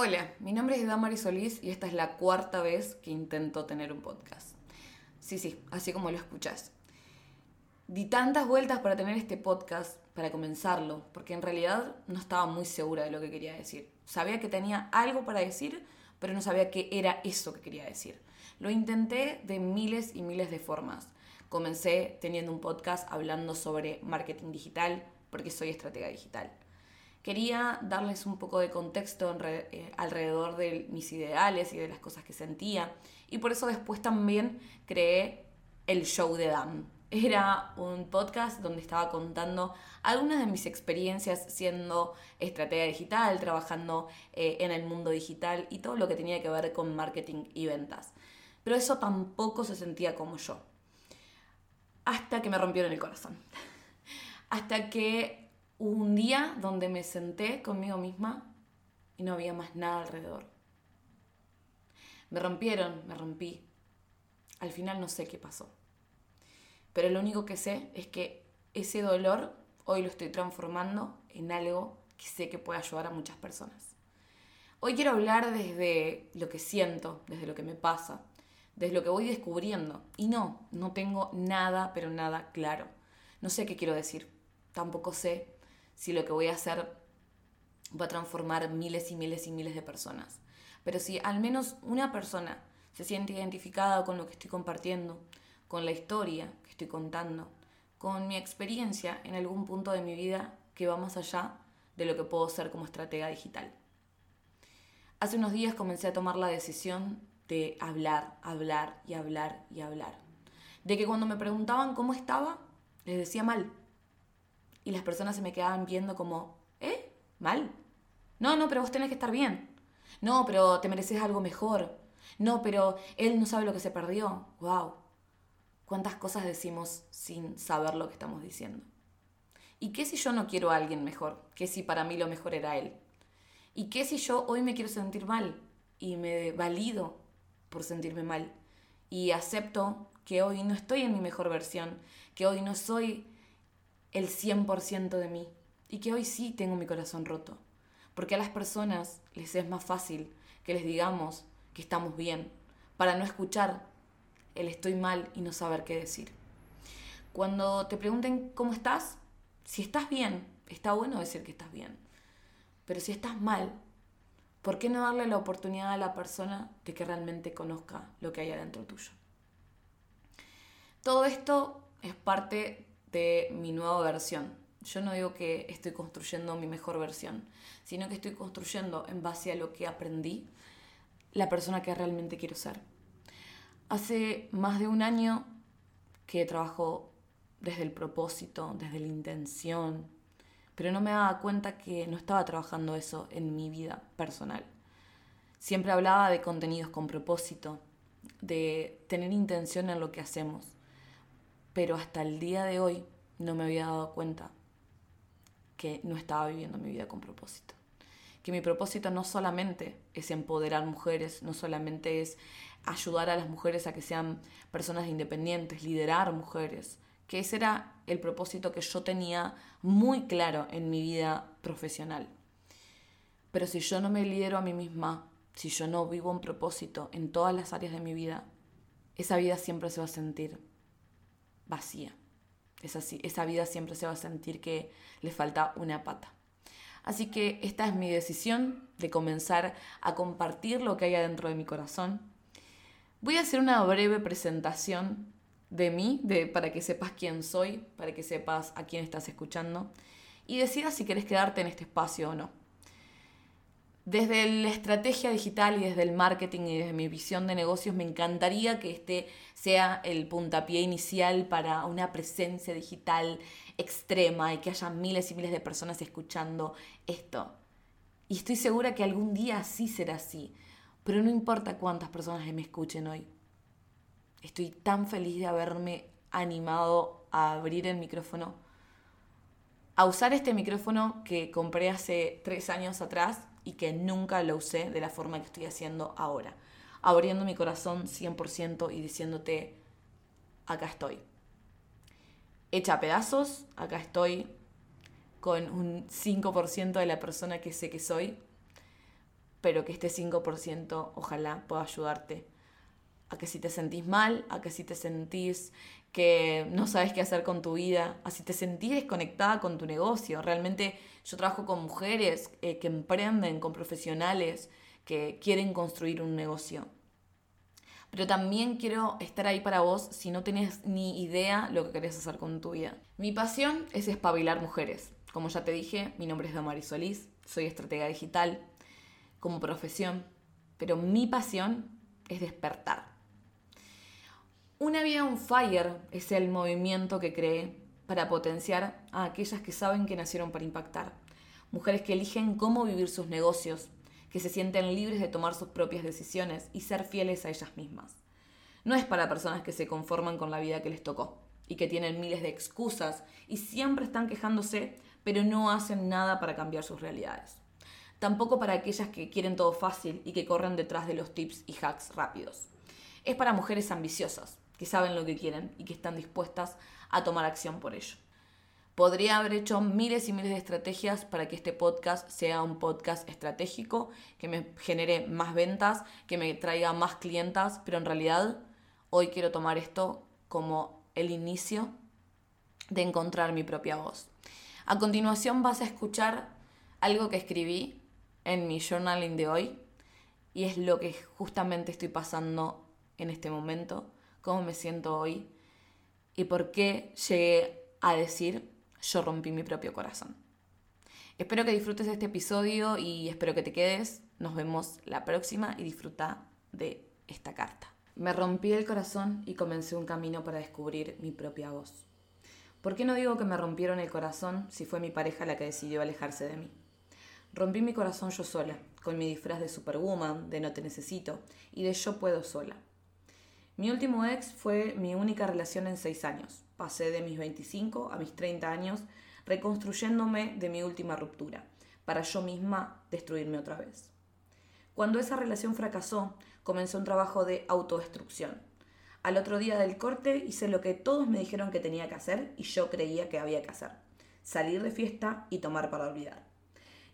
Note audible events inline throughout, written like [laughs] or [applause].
Hola, mi nombre es Damari Solís y esta es la cuarta vez que intento tener un podcast. Sí, sí, así como lo escuchas. Di tantas vueltas para tener este podcast, para comenzarlo, porque en realidad no estaba muy segura de lo que quería decir. Sabía que tenía algo para decir, pero no sabía qué era eso que quería decir. Lo intenté de miles y miles de formas. Comencé teniendo un podcast hablando sobre marketing digital, porque soy estratega digital. Quería darles un poco de contexto eh, alrededor de mis ideales y de las cosas que sentía. Y por eso después también creé el show de Dan. Era un podcast donde estaba contando algunas de mis experiencias siendo estratega digital, trabajando eh, en el mundo digital y todo lo que tenía que ver con marketing y ventas. Pero eso tampoco se sentía como yo. Hasta que me rompieron el corazón. [laughs] Hasta que un día donde me senté conmigo misma y no había más nada alrededor. Me rompieron, me rompí. Al final no sé qué pasó. Pero lo único que sé es que ese dolor hoy lo estoy transformando en algo que sé que puede ayudar a muchas personas. Hoy quiero hablar desde lo que siento, desde lo que me pasa, desde lo que voy descubriendo. Y no, no tengo nada, pero nada claro. No sé qué quiero decir. Tampoco sé si lo que voy a hacer va a transformar miles y miles y miles de personas. Pero si al menos una persona se siente identificada con lo que estoy compartiendo, con la historia que estoy contando, con mi experiencia en algún punto de mi vida que va más allá de lo que puedo ser como estratega digital. Hace unos días comencé a tomar la decisión de hablar, hablar y hablar y hablar. De que cuando me preguntaban cómo estaba, les decía mal y las personas se me quedaban viendo como, ¿eh? ¿Mal? No, no, pero vos tenés que estar bien. No, pero te mereces algo mejor. No, pero él no sabe lo que se perdió. ¡Wow! ¿Cuántas cosas decimos sin saber lo que estamos diciendo? ¿Y qué si yo no quiero a alguien mejor? ¿Qué si para mí lo mejor era él? ¿Y qué si yo hoy me quiero sentir mal y me valido por sentirme mal? Y acepto que hoy no estoy en mi mejor versión, que hoy no soy el 100% de mí y que hoy sí tengo mi corazón roto. Porque a las personas les es más fácil que les digamos que estamos bien, para no escuchar el estoy mal y no saber qué decir. Cuando te pregunten cómo estás, si estás bien, está bueno decir que estás bien. Pero si estás mal, ¿por qué no darle la oportunidad a la persona de que realmente conozca lo que hay adentro tuyo? Todo esto es parte de mi nueva versión. Yo no digo que estoy construyendo mi mejor versión, sino que estoy construyendo en base a lo que aprendí la persona que realmente quiero ser. Hace más de un año que trabajo desde el propósito, desde la intención, pero no me daba cuenta que no estaba trabajando eso en mi vida personal. Siempre hablaba de contenidos con propósito, de tener intención en lo que hacemos, pero hasta el día de hoy no me había dado cuenta que no estaba viviendo mi vida con propósito. Que mi propósito no solamente es empoderar mujeres, no solamente es ayudar a las mujeres a que sean personas independientes, liderar mujeres, que ese era el propósito que yo tenía muy claro en mi vida profesional. Pero si yo no me lidero a mí misma, si yo no vivo un propósito en todas las áreas de mi vida, esa vida siempre se va a sentir vacía. Esa, esa vida siempre se va a sentir que le falta una pata. Así que esta es mi decisión de comenzar a compartir lo que hay adentro de mi corazón. Voy a hacer una breve presentación de mí, de, para que sepas quién soy, para que sepas a quién estás escuchando y decidas si quieres quedarte en este espacio o no. Desde la estrategia digital y desde el marketing y desde mi visión de negocios, me encantaría que este sea el puntapié inicial para una presencia digital extrema y que haya miles y miles de personas escuchando esto. Y estoy segura que algún día sí será así, pero no importa cuántas personas me escuchen hoy. Estoy tan feliz de haberme animado a abrir el micrófono, a usar este micrófono que compré hace tres años atrás y que nunca lo usé de la forma que estoy haciendo ahora. Abriendo mi corazón 100% y diciéndote, acá estoy. Hecha a pedazos, acá estoy con un 5% de la persona que sé que soy, pero que este 5% ojalá pueda ayudarte a que si te sentís mal, a que si te sentís que no sabes qué hacer con tu vida, a si te sentís desconectada con tu negocio. Realmente yo trabajo con mujeres eh, que emprenden, con profesionales que quieren construir un negocio. Pero también quiero estar ahí para vos si no tenés ni idea lo que querés hacer con tu vida. Mi pasión es espabilar mujeres. Como ya te dije, mi nombre es Damaris Solís, soy estratega digital como profesión, pero mi pasión es despertar. Una vida on fire es el movimiento que creé para potenciar a aquellas que saben que nacieron para impactar. Mujeres que eligen cómo vivir sus negocios, que se sienten libres de tomar sus propias decisiones y ser fieles a ellas mismas. No es para personas que se conforman con la vida que les tocó y que tienen miles de excusas y siempre están quejándose, pero no hacen nada para cambiar sus realidades. Tampoco para aquellas que quieren todo fácil y que corren detrás de los tips y hacks rápidos. Es para mujeres ambiciosas, que saben lo que quieren y que están dispuestas a tomar acción por ello. Podría haber hecho miles y miles de estrategias para que este podcast sea un podcast estratégico, que me genere más ventas, que me traiga más clientas, pero en realidad hoy quiero tomar esto como el inicio de encontrar mi propia voz. A continuación vas a escuchar algo que escribí en mi journaling de hoy y es lo que justamente estoy pasando en este momento cómo me siento hoy y por qué llegué a decir yo rompí mi propio corazón. Espero que disfrutes de este episodio y espero que te quedes. Nos vemos la próxima y disfruta de esta carta. Me rompí el corazón y comencé un camino para descubrir mi propia voz. ¿Por qué no digo que me rompieron el corazón si fue mi pareja la que decidió alejarse de mí? Rompí mi corazón yo sola, con mi disfraz de superwoman, de no te necesito y de yo puedo sola. Mi último ex fue mi única relación en seis años. Pasé de mis 25 a mis 30 años reconstruyéndome de mi última ruptura, para yo misma destruirme otra vez. Cuando esa relación fracasó, comenzó un trabajo de autodestrucción. Al otro día del corte hice lo que todos me dijeron que tenía que hacer y yo creía que había que hacer. Salir de fiesta y tomar para olvidar.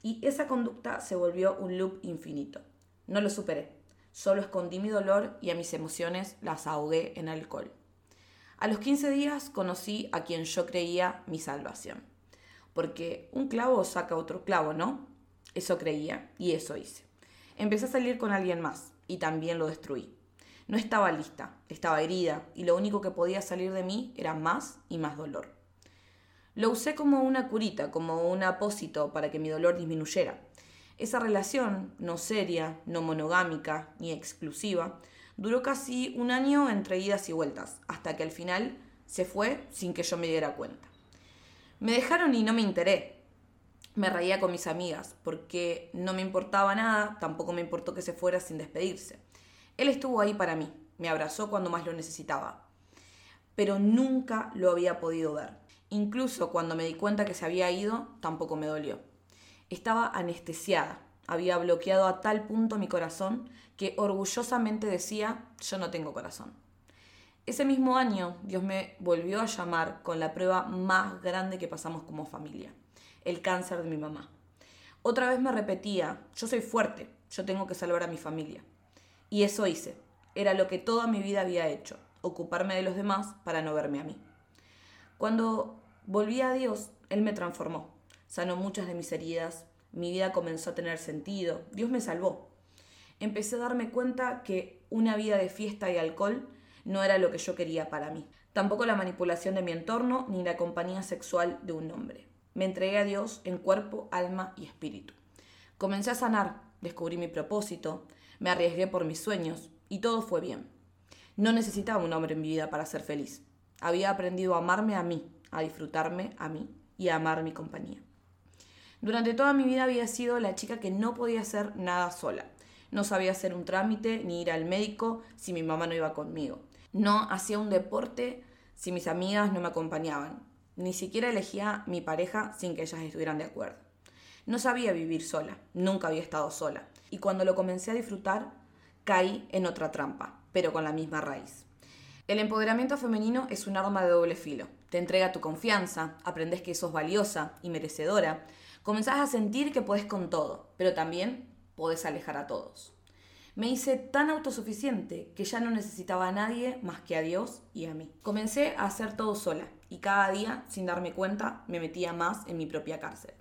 Y esa conducta se volvió un loop infinito. No lo superé. Solo escondí mi dolor y a mis emociones las ahogué en alcohol. A los 15 días conocí a quien yo creía mi salvación. Porque un clavo saca otro clavo, ¿no? Eso creía y eso hice. Empecé a salir con alguien más y también lo destruí. No estaba lista, estaba herida y lo único que podía salir de mí era más y más dolor. Lo usé como una curita, como un apósito para que mi dolor disminuyera. Esa relación, no seria, no monogámica ni exclusiva, duró casi un año entre idas y vueltas, hasta que al final se fue sin que yo me diera cuenta. Me dejaron y no me enteré. Me reía con mis amigas, porque no me importaba nada, tampoco me importó que se fuera sin despedirse. Él estuvo ahí para mí, me abrazó cuando más lo necesitaba, pero nunca lo había podido ver. Incluso cuando me di cuenta que se había ido, tampoco me dolió. Estaba anestesiada. Había bloqueado a tal punto mi corazón que orgullosamente decía, yo no tengo corazón. Ese mismo año Dios me volvió a llamar con la prueba más grande que pasamos como familia, el cáncer de mi mamá. Otra vez me repetía, yo soy fuerte, yo tengo que salvar a mi familia. Y eso hice. Era lo que toda mi vida había hecho, ocuparme de los demás para no verme a mí. Cuando volví a Dios, Él me transformó sanó muchas de mis heridas, mi vida comenzó a tener sentido, Dios me salvó. Empecé a darme cuenta que una vida de fiesta y alcohol no era lo que yo quería para mí. Tampoco la manipulación de mi entorno ni la compañía sexual de un hombre. Me entregué a Dios en cuerpo, alma y espíritu. Comencé a sanar, descubrí mi propósito, me arriesgué por mis sueños y todo fue bien. No necesitaba un hombre en mi vida para ser feliz. Había aprendido a amarme a mí, a disfrutarme a mí y a amar mi compañía. Durante toda mi vida había sido la chica que no podía hacer nada sola. No sabía hacer un trámite ni ir al médico si mi mamá no iba conmigo. No hacía un deporte si mis amigas no me acompañaban. Ni siquiera elegía mi pareja sin que ellas estuvieran de acuerdo. No sabía vivir sola, nunca había estado sola. Y cuando lo comencé a disfrutar, caí en otra trampa, pero con la misma raíz. El empoderamiento femenino es un arma de doble filo. Te entrega tu confianza, aprendes que sos valiosa y merecedora, comenzás a sentir que puedes con todo, pero también podés alejar a todos. Me hice tan autosuficiente que ya no necesitaba a nadie más que a Dios y a mí. Comencé a hacer todo sola y cada día, sin darme cuenta, me metía más en mi propia cárcel.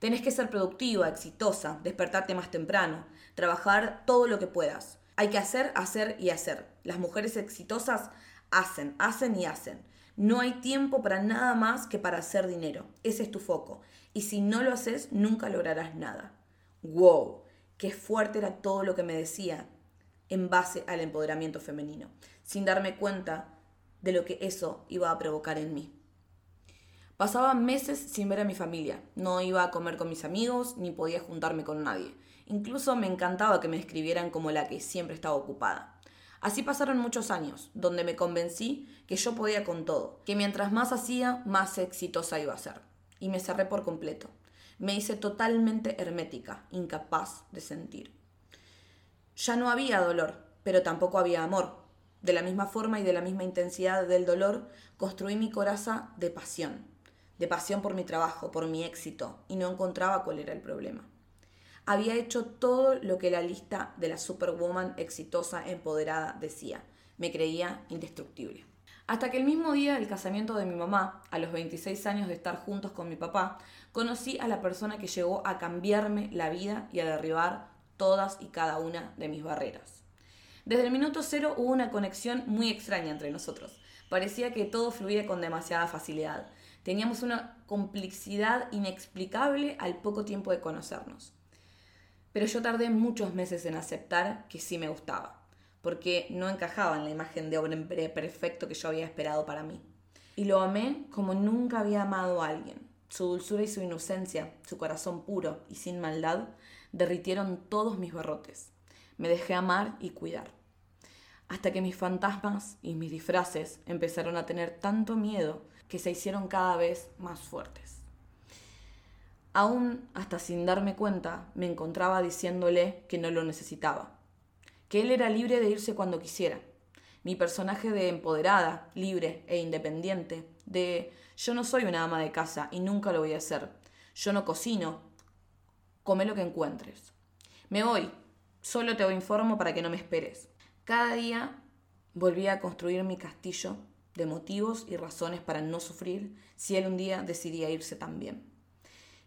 Tenés que ser productiva, exitosa, despertarte más temprano, trabajar todo lo que puedas. Hay que hacer, hacer y hacer. Las mujeres exitosas hacen, hacen y hacen. No hay tiempo para nada más que para hacer dinero. Ese es tu foco. Y si no lo haces, nunca lograrás nada. ¡Wow! Qué fuerte era todo lo que me decía en base al empoderamiento femenino, sin darme cuenta de lo que eso iba a provocar en mí. Pasaba meses sin ver a mi familia, no iba a comer con mis amigos ni podía juntarme con nadie. Incluso me encantaba que me escribieran como la que siempre estaba ocupada. Así pasaron muchos años, donde me convencí que yo podía con todo, que mientras más hacía, más exitosa iba a ser. Y me cerré por completo me hice totalmente hermética, incapaz de sentir. Ya no había dolor, pero tampoco había amor. De la misma forma y de la misma intensidad del dolor, construí mi coraza de pasión, de pasión por mi trabajo, por mi éxito, y no encontraba cuál era el problema. Había hecho todo lo que la lista de la superwoman exitosa empoderada decía. Me creía indestructible. Hasta que el mismo día del casamiento de mi mamá, a los 26 años de estar juntos con mi papá, conocí a la persona que llegó a cambiarme la vida y a derribar todas y cada una de mis barreras. Desde el minuto cero hubo una conexión muy extraña entre nosotros. Parecía que todo fluía con demasiada facilidad. Teníamos una complicidad inexplicable al poco tiempo de conocernos. Pero yo tardé muchos meses en aceptar que sí me gustaba, porque no encajaba en la imagen de hombre perfecto que yo había esperado para mí. Y lo amé como nunca había amado a alguien. Su dulzura y su inocencia, su corazón puro y sin maldad, derritieron todos mis barrotes. Me dejé amar y cuidar. Hasta que mis fantasmas y mis disfraces empezaron a tener tanto miedo que se hicieron cada vez más fuertes. Aún hasta sin darme cuenta, me encontraba diciéndole que no lo necesitaba, que él era libre de irse cuando quisiera. Mi personaje de empoderada, libre e independiente, de yo no soy una ama de casa y nunca lo voy a hacer. Yo no cocino. Come lo que encuentres. Me voy. Solo te informo para que no me esperes. Cada día volví a construir mi castillo de motivos y razones para no sufrir si él un día decidía irse también.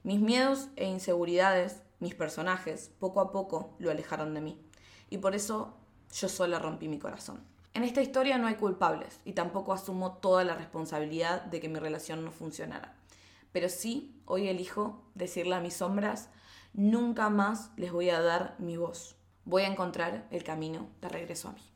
Mis miedos e inseguridades, mis personajes, poco a poco lo alejaron de mí. Y por eso yo sola rompí mi corazón. En esta historia no hay culpables y tampoco asumo toda la responsabilidad de que mi relación no funcionara. Pero sí, hoy elijo decirle a mis sombras, nunca más les voy a dar mi voz. Voy a encontrar el camino de regreso a mí.